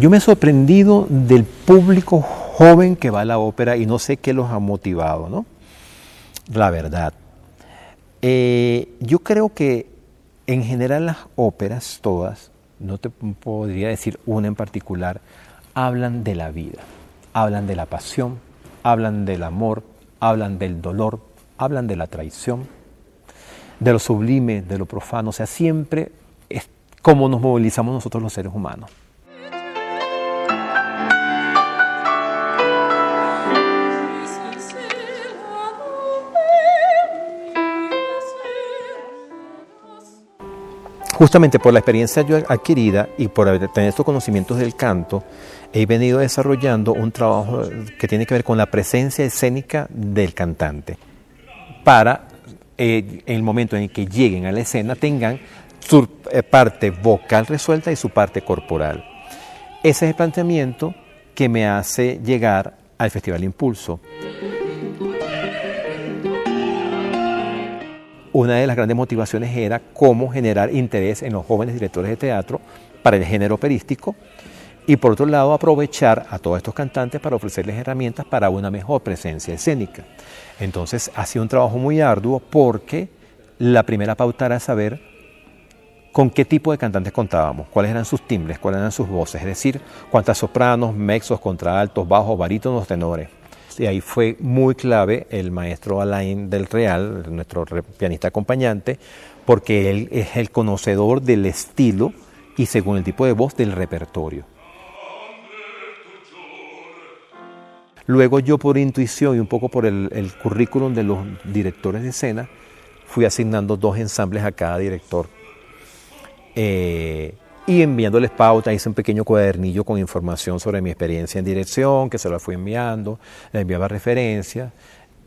Yo me he sorprendido del público joven que va a la ópera y no sé qué los ha motivado, ¿no? La verdad. Eh, yo creo que en general las óperas, todas, no te podría decir una en particular, hablan de la vida, hablan de la pasión, hablan del amor, hablan del dolor, hablan de la traición, de lo sublime, de lo profano, o sea, siempre es como nos movilizamos nosotros los seres humanos. Justamente por la experiencia yo adquirida y por tener estos conocimientos del canto, he venido desarrollando un trabajo que tiene que ver con la presencia escénica del cantante, para eh, en el momento en que lleguen a la escena tengan su eh, parte vocal resuelta y su parte corporal. Ese es el planteamiento que me hace llegar al Festival Impulso. Una de las grandes motivaciones era cómo generar interés en los jóvenes directores de teatro para el género operístico y por otro lado aprovechar a todos estos cantantes para ofrecerles herramientas para una mejor presencia escénica. Entonces ha sido un trabajo muy arduo porque la primera pauta era saber con qué tipo de cantantes contábamos, cuáles eran sus timbres, cuáles eran sus voces, es decir, cuántas sopranos, mexos, contraaltos, bajos, barítonos, tenores. Y ahí fue muy clave el maestro Alain del Real, nuestro pianista acompañante, porque él es el conocedor del estilo y según el tipo de voz del repertorio. Luego yo por intuición y un poco por el, currículum de los directores de escena, fui asignando dos ensambles a cada director. Eh, y enviándoles pautas, hice un pequeño cuadernillo con información sobre mi experiencia en dirección, que se la fui enviando, le enviaba referencias.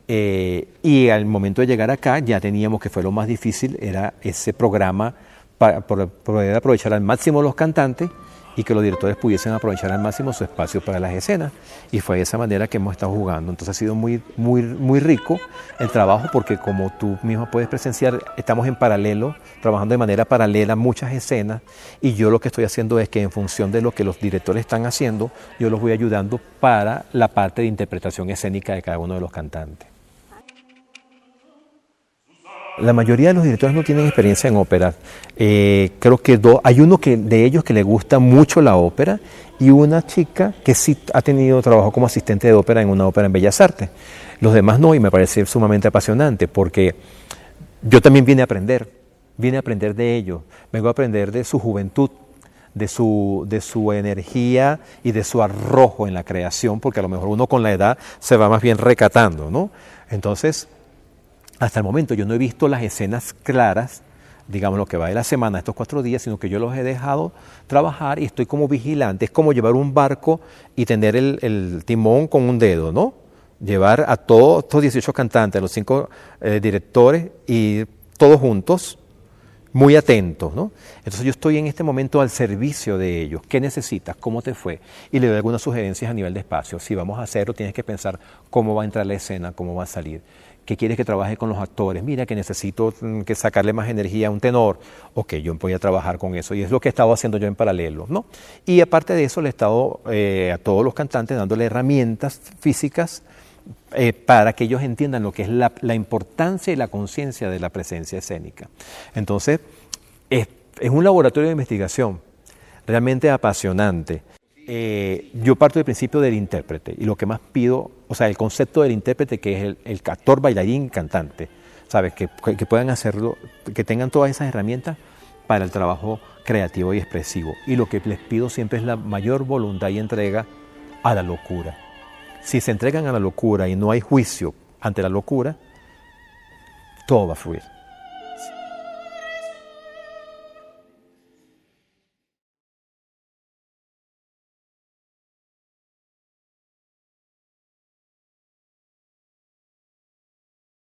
Eh, y al momento de llegar acá ya teníamos que fue lo más difícil, era ese programa para poder aprovechar al máximo los cantantes y que los directores pudiesen aprovechar al máximo su espacio para las escenas. Y fue de esa manera que hemos estado jugando. Entonces ha sido muy, muy, muy rico el trabajo porque como tú mismo puedes presenciar, estamos en paralelo, trabajando de manera paralela muchas escenas y yo lo que estoy haciendo es que en función de lo que los directores están haciendo, yo los voy ayudando para la parte de interpretación escénica de cada uno de los cantantes. La mayoría de los directores no tienen experiencia en ópera. Eh, creo que hay uno que, de ellos que le gusta mucho la ópera y una chica que sí ha tenido trabajo como asistente de ópera en una ópera en Bellas Artes. Los demás no y me parece sumamente apasionante porque yo también vine a aprender, vine a aprender de ellos, vengo a aprender de su juventud, de su, de su energía y de su arrojo en la creación, porque a lo mejor uno con la edad se va más bien recatando, ¿no? Entonces, hasta el momento yo no he visto las escenas claras, digamos lo que va de la semana, estos cuatro días, sino que yo los he dejado trabajar y estoy como vigilante. Es como llevar un barco y tener el, timón con un dedo, ¿no? Llevar a todos estos 18 cantantes, a los cinco eh, directores y todos juntos, muy atentos, ¿no? Entonces yo estoy en este momento al servicio de ellos. ¿Qué necesitas? ¿Cómo te fue? Y le doy algunas sugerencias a nivel de espacio. Si vamos a hacerlo, tienes que pensar cómo va a entrar la escena, cómo va a salir que quieres que trabaje con los actores, mira que necesito mm, que sacarle más energía a un tenor, ok, yo voy a trabajar con eso y es lo que he estado haciendo yo en paralelo, ¿no? Y aparte de eso le he estado eh, a todos los cantantes dándole herramientas físicas eh, para que ellos entiendan lo que es la, importancia y la conciencia de la presencia escénica. Entonces, es un laboratorio de investigación realmente apasionante. Eh, yo parto del principio del intérprete y lo que más pido, o sea, el concepto del intérprete que es el, actor, bailarín, cantante, ¿sabes? Que, que, puedan hacerlo, que tengan todas esas herramientas para el trabajo creativo y expresivo. Y lo que les pido siempre es la mayor voluntad y entrega a la locura. Si se entregan a la locura y no hay juicio ante la locura, todo va a fluir.